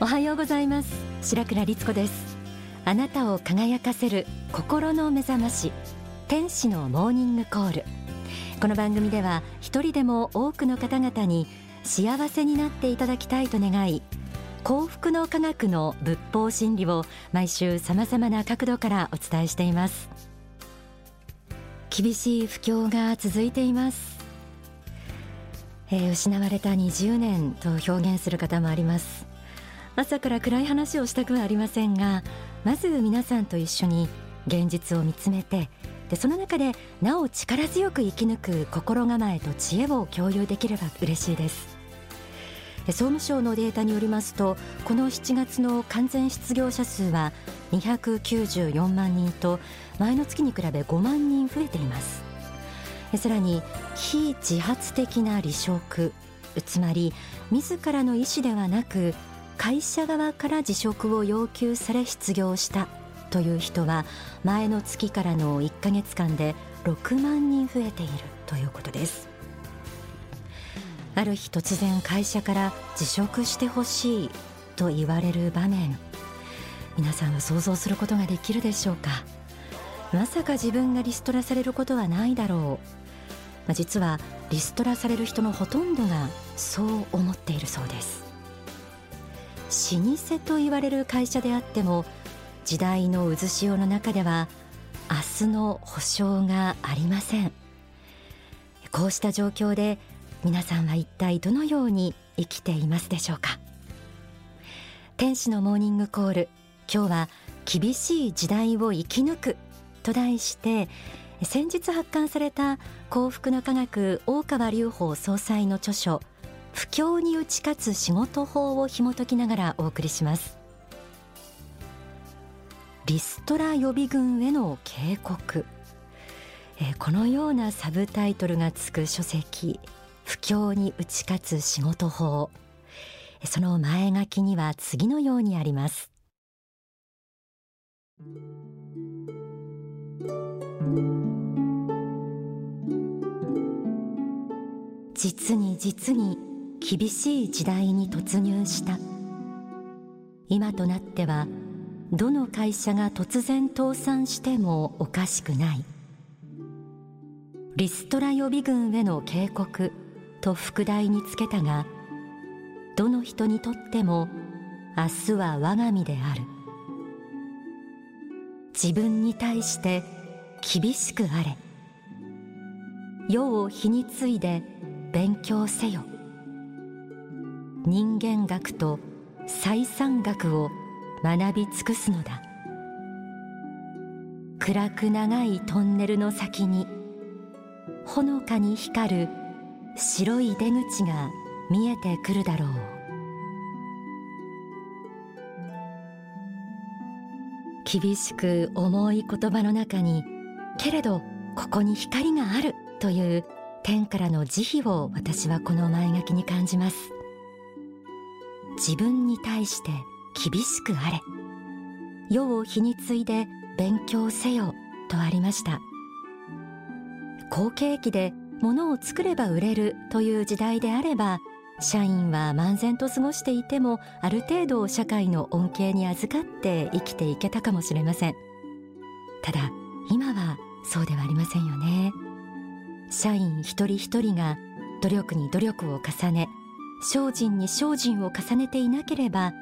おはようございます。白倉律子です。あなたを輝かせる心の目覚まし天使のモーニングコール。この番組では一人でも多くの方々に幸せになっていただきたいと願い幸福の科学の仏法真理を毎週様々な角度からお伝えしています。厳しい不況が続いています。えー、失われた20年と表現する方もあります。朝から暗い話をしたくはありませんがまず皆さんと一緒に現実を見つめてでその中でなお力強く生き抜く心構えと知恵を共有できれば嬉しいです。総務省のデータによりますとこの7月の完全失業者数は294万人と前の月に比べ5万人増えています。さらに非自発的な離職つまり自らの意思ではなく会社側から辞職を要求され失業したという人は前の月からの1ヶ月間で6万人増えているということです。ある日突然会社から辞職してほしいと言われる場面。皆さんは想像することができるでしょうか。まさか自分がリストラされることはないだろう、まあ、実はリストラされる人のほとんどがそう思っているそうです。老舗と言われる会社であっても時代の渦潮の中では明日の保証がありません。こうした状況で皆さんは一体どのように生きていますでしょうか。天使のモーニングコール。今日は厳しい時代を生き抜くと題して先日発刊された幸福の科学大川隆法総裁の著書不況に打ち勝つ仕事法を紐解きながらお送りします。リストラ予備軍への警告、えー、このようなサブタイトルがつく書籍不況に打ち勝つ仕事法。その前書きには次のようにあります。実に実に厳しい時代に突入した。今となってはどの会社が突然倒産してもおかしくない。リストラ予備軍への警告と副題につけたがどの人にとっても明日は我が身である。自分に対して厳しくあれ。世を火に継いで勉強せよ。人間学と採算学を学び尽くすのだ。暗く長いトンネルの先にほのかに光る白い出口が見えてくるだろう。厳しく重い言葉の中にけれどここに光があるという天からの慈悲を私はこの前書きに感じます。自分に対して厳しくあれ。世を日に継いで勉強せよとありました。好景気で物を作れば売れるという時代であれば社員は漫然と過ごしていてもある程度社会の恩恵に預かって生きていけたかもしれません。ただ今はそうではありませんよね。社員一人一人が努力に努力を重ね精進に精進を重ねていなければ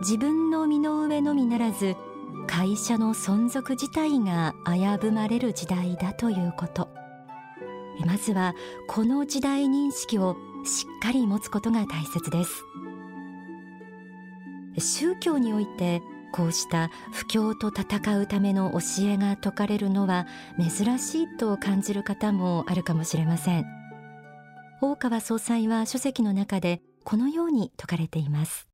自分の身の上のみならず会社の存続自体が危ぶまれる時代だということ。まずはこの時代認識をしっかり持つことが大切です。宗教においてこうした不況と戦うための教えが説かれるのは珍しいと感じる方もあるかもしれません。大川総裁は書籍の中でこのように説かれています。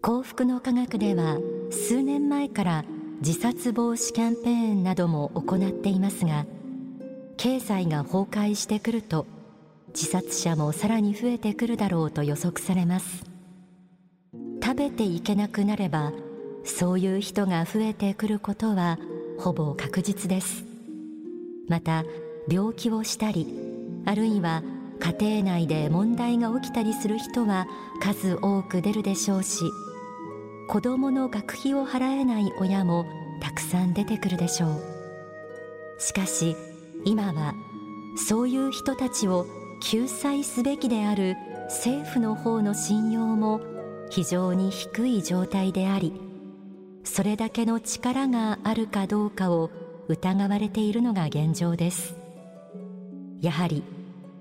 幸福の科学では数年前から自殺防止キャンペーンなども行っていますが経済が崩壊してくると自殺者もさらに増えてくるだろうと予測されます。食べていけなくなればそういう人が増えてくることはほぼ確実です。また病気をしたりあるいは家庭内で問題が起きたりする人は数多く出るでしょうし子どもの学費を払えない親もたくさん出てくるでしょう。しかし今はそういう人たちを救済すべきである政府の方の信用も非常に低い状態でありそれだけの力があるかどうかを疑われているのが現状です。やはり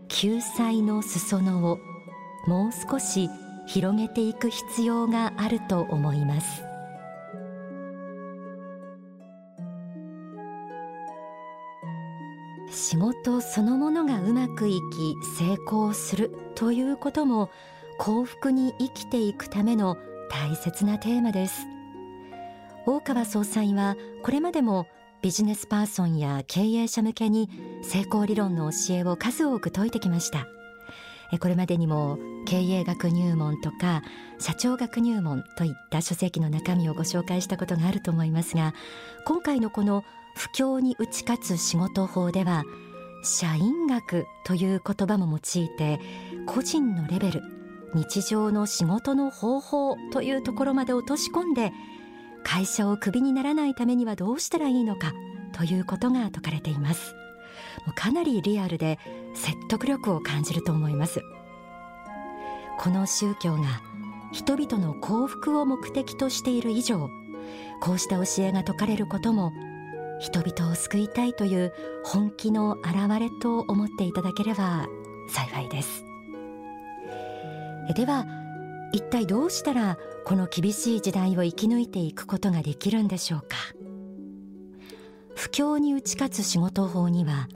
救済の裾野をもう少し広げていく必要があると思います。仕事そのものがうまくいき成功するということも幸福に生きていくための大切なテーマです。大川総裁はこれまでもビジネスパーソンや経営者向けに成功理論の教えを数多く説いてきました。これまでにも経営学入門とか社長学入門といった書籍の中身をご紹介したことがあると思いますが今回のこの不況に打ち勝つ仕事法では社員学という言葉も用いて個人のレベル日常の仕事の方法というところまで落とし込んで会社をクビにならないためにはどうしたらいいのかということが説かれています。かなりリアルで説得力を感じると思います。この宗教が人々の幸福を目的としている以上こうした教えが説かれることも人々を救いたいという本気の表れと思っていただければ幸いです。では一体どうしたらこの厳しい時代を生き抜いていくことができるんでしょうか？不況に打ち勝つ仕事法には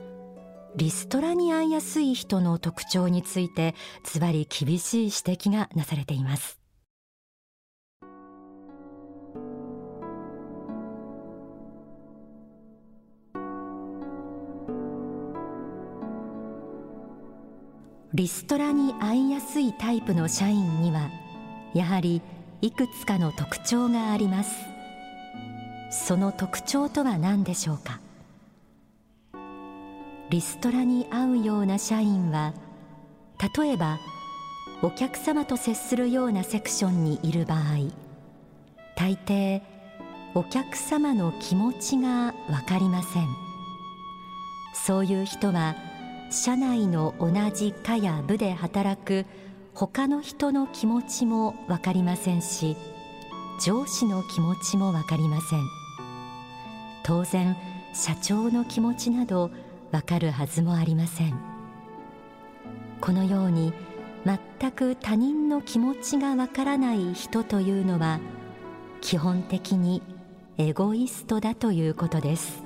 リストラに遭いやすい人の特徴についてズバリ厳しい指摘がなされています。リストラに遭いやすいタイプの社員にはやはりいくつかの特徴があります。その特徴とは何でしょうか？リストラに合うような社員は例えばお客様と接するようなセクションにいる場合大抵お客様の気持ちが分かりません。そういう人は社内の同じ課や部で働く他の人の気持ちも分かりませんし上司の気持ちも分かりません。当然社長の気持ちなど分かるはずもありません。このように全く他人の気持ちがわからない人というのは基本的にエゴイストだということです。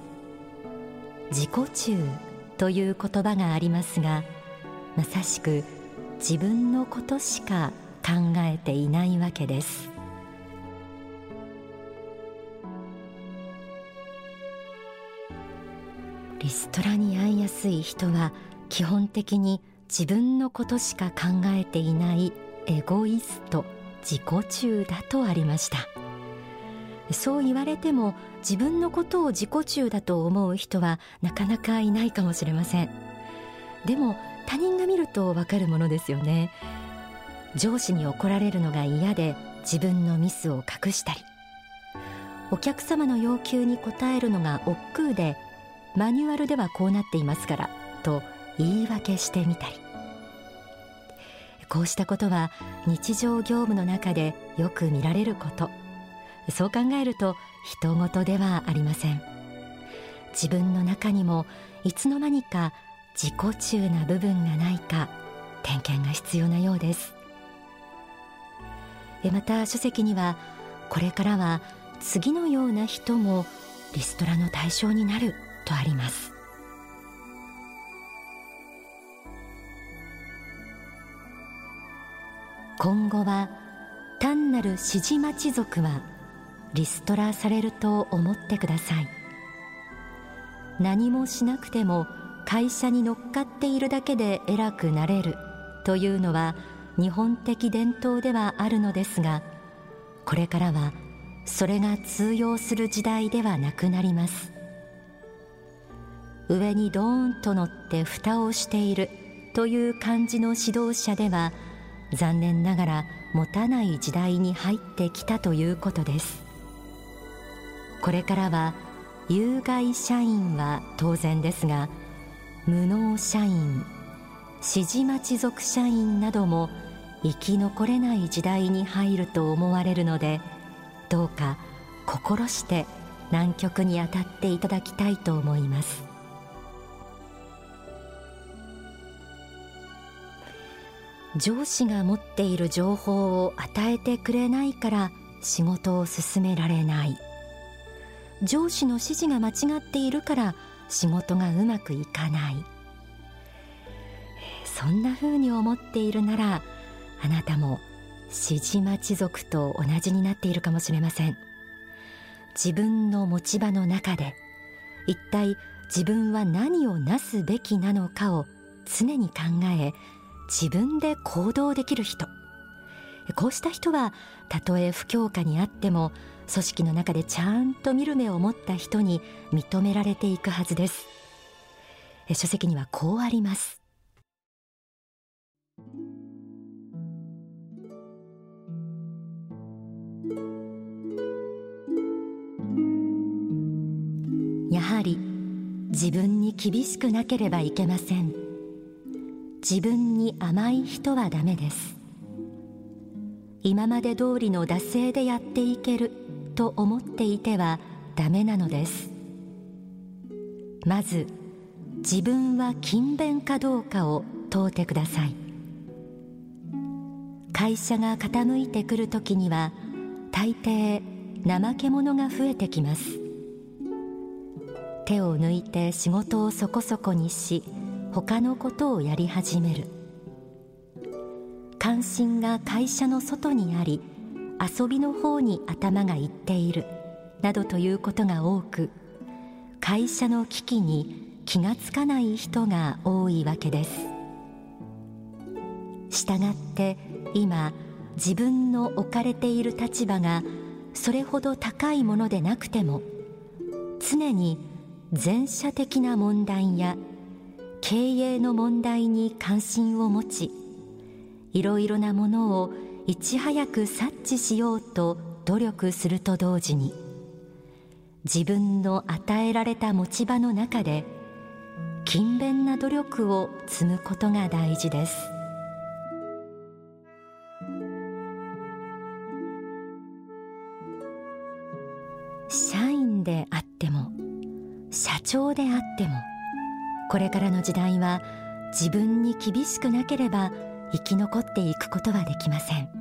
自己中。という言葉がありますがまさしく自分のことしか考えていないわけです。リストラに遭いやすい人は基本的に自分のことしか考えていないエゴイスト自己中だとありました。そう言われても自分のことを自己中だと思う人はなかなかいないかもしれません。でも他人が見るとわかるものですよね。上司に怒られるのが嫌で自分のミスを隠したり。お客様の要求に応えるのが億劫でマニュアルではこうなっていますからと言い訳してみたり。こうしたことは日常業務の中でよく見られること。そう考えると人事ではありません。自分の中にもいつの間にか自己中な部分がないか点検が必要なようです。また書籍にはこれからは次のような人もリストラの対象になるとあります。今後は単なる指示待ち族はリストラされると思ってください。何もしなくても会社に乗っかっているだけで偉くなれるというのは日本的伝統ではあるのですがこれからはそれが通用する時代ではなくなります。上にドーンと乗って蓋をしているという感じの指導者では残念ながら持たない時代に入ってきたということです。これからは有害社員は当然ですが無能社員指示待ち属社員なども生き残れない時代に入ると思われるのでどうか心して南極に当たっていただきたいと思います。上司が持っている情報を与えてくれないから仕事を進められない。上司の指示が間違っているから仕事がうまくいかない。そんな風に思っているならあなたも指示待ち族と同じになっているかもしれません。自分の持ち場の中で一体自分は何をなすべきなのかを常に考え自分で行動できる人。こうした人はたとえ不況下にあっても組織の中でちゃんと見る目を持った人に認められていくはずです。書籍にはこうあります。やはり自分に厳しくなければいけません。自分に甘い人はダメです。今まで通りの惰性でやっていける。と思っていてはダメなのです。まず自分は勤勉かどうかを問うてください。会社が傾いてくる時には大抵怠け者が増えてきます。手を抜いて仕事をそこそこにし他のことをやり始める。関心が会社の外にあり遊びの方に頭がいっている。などということが多く会社の危機に気がつかない人が多いわけです。したがって今自分の置かれている立場がそれほど高いものでなくても常に全社的な問題や経営の問題に関心を持ちいろいろなものをいち早く察知しようと努力すると同時に自分の与えられた持ち場の中で勤勉な努力を積むことが大事です。社員であっても社長であってもこれからの時代は自分に厳しくなければ生き残っていくことはできません。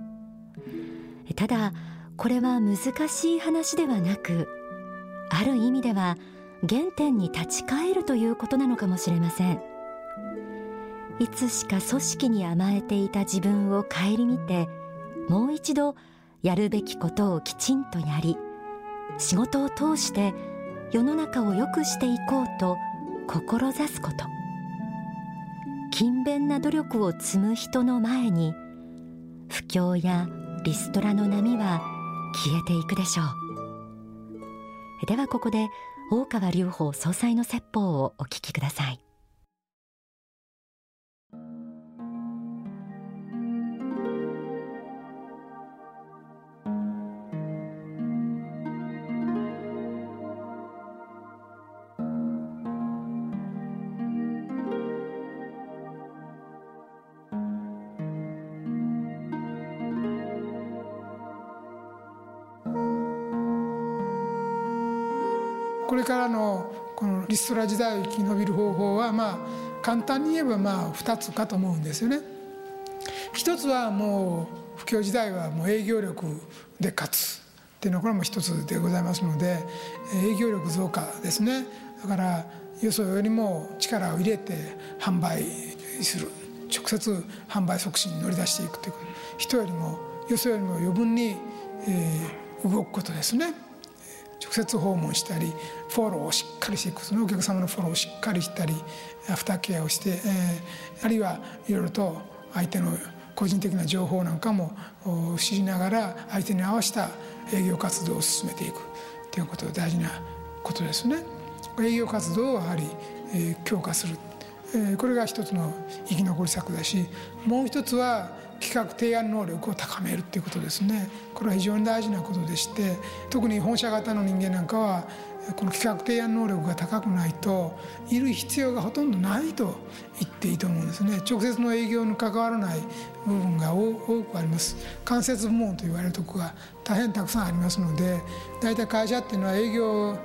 ただこれは難しい話ではなくある意味では原点に立ち返るということなのかもしれません。いつしか組織に甘えていた自分を顧みてもう一度やるべきことをきちんとやり仕事を通して世の中を良くしていこうと志すこと。勤勉な努力を積む人の前に不況やリストラの波は消えていくでしょう。ではここで大川隆法総裁の説法をお聞きください。これからのこのリストラ時代を生き延びる方法はまあ簡単に言えばまあ2つかと思うんですよね。一つはもう不況時代はもう営業力で勝つっていうのはこれも一つでございますので営業力増加ですねだからよそよりも力を入れて販売する直接販売促進に乗り出していくという人よりもよそよりも余分に、えー、動くことですね。直接訪問したりフォローをしっかりしていくそのお客様のフォローをしっかりしたりアフターケアをして、えー、あるいはいろいろと相手の個人的な情報なんかも知りながら相手に合わせた営業活動を進めていくということが大事なことですね。営業活動をやはりえー、強化する、えー、これが一つの生き残り策だしもう一つは企画提案能力を高めるっていうことですね。これは非常に大事なことでして特に本社型の人間なんかはこの企画提案能力が高くないといる必要がほとんどないと言っていいと思うんですね。直接の営業に関わらない部分が多くあります。間接部門と言われるとこが大変たくさんありますので大体会社っていうのは営業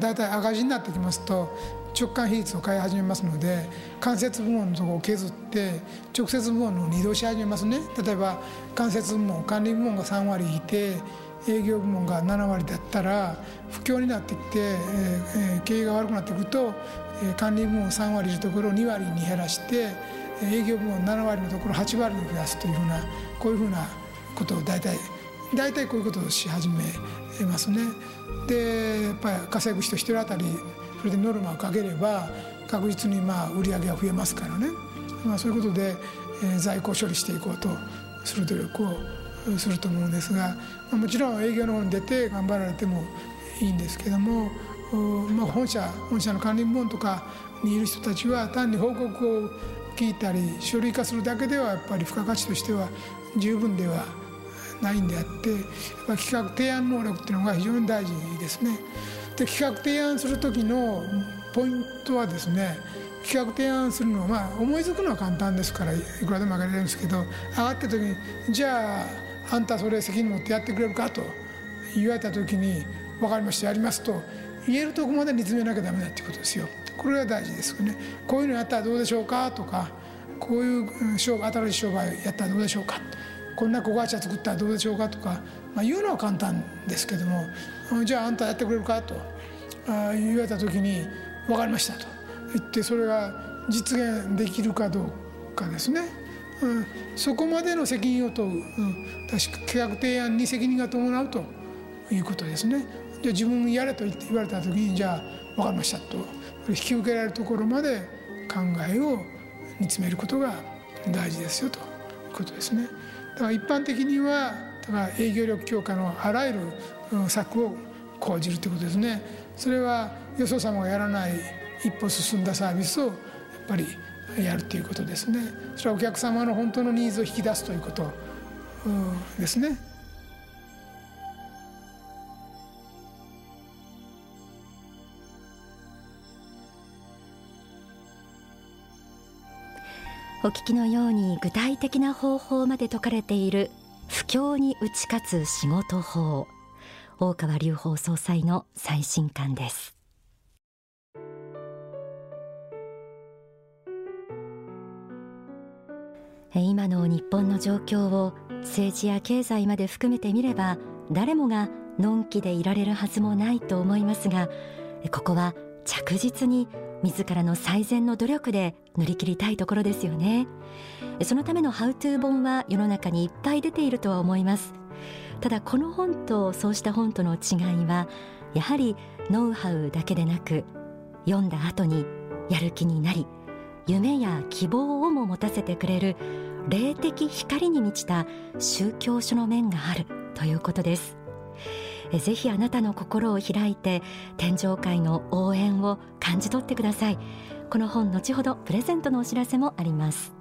大体赤字になってきますと直感比率を変え始めますので間接部門のところを削って直接部門のに移動し始めますね例えば間接部門管理部門が3割いて営業部門が7割だったら不況になってきて、えー、経営が悪くなってくると、えー、管理部門3割いるところを2割に減らして営業部門7割のところを8割に増やすというふうなこういうふうなことを大体大体こういうことをし始めますね。でやっぱり稼ぐ人1人当たりそれでノルマをかければ確実にまあ売り上げが増えますからね、まあ、そういうことで、え、在庫処理していこうとする努力をすると思うんですが、もちろん営業の方に出て頑張られてもいいんですけども、まあ、本社本社の管理部門とかにいる人たちは単に報告を聞いたり書類化するだけではやっぱり付加価値としては十分ではないないんであってやっぱ企画提案能力っていうのが非常に大事ですね。で企画提案する時のポイントはですね企画提案するのは、まあ、思いつくのは簡単ですからいくらでも上がれるんですけど上がった時にじゃああんたそれ責任持ってやってくれるかと言われた時に分かりましたやりますと言えるとこまで煮詰めなきゃダメだっていうことですよ。これが大事ですよね。こういうのやったらどうでしょうかとかこういう商新しい商売やったらどうでしょうかこんな小会社作ったらどうでしょうかとか、まあ、言うのは簡単ですけどもじゃああんたやってくれるかと言われた時に分かりましたと。言ってそれが実現できるかどうかですね、うん、そこまでの責任を問う、うん、確か企画提案に責任が伴うということですね。じゃあ自分やれと言われた時にじゃあ分かりましたと。引き受けられるところまで考えを煮詰めることが大事ですよということですね。一般的にはだ営業力強化のあらゆる策を講じるということですね。それはよそ様がやらない一歩進んだサービスをやっぱりやるということですね。それはお客様の本当のニーズを引き出すということですね。お聞きのように具体的な方法まで説かれている不況に打ち勝つ仕事法。大川隆法総裁の最新刊です。今の日本の状況を政治や経済まで含めてみれば誰もがのんきでいられるはずもないと思いますがここは着実に自らの最善の努力で乗り切りたいところですよね。そのためのハウトゥー本は世の中にいっぱい出ているとは思います。ただこの本とそうした本との違いはやはりノウハウだけでなく読んだ後にやる気になり夢や希望をも持たせてくれる霊的光に満ちた宗教書の面があるということです。ぜひあなたの心を開いて天上界の応援を感じ取ってください。この本後ほどプレゼントのお知らせもあります。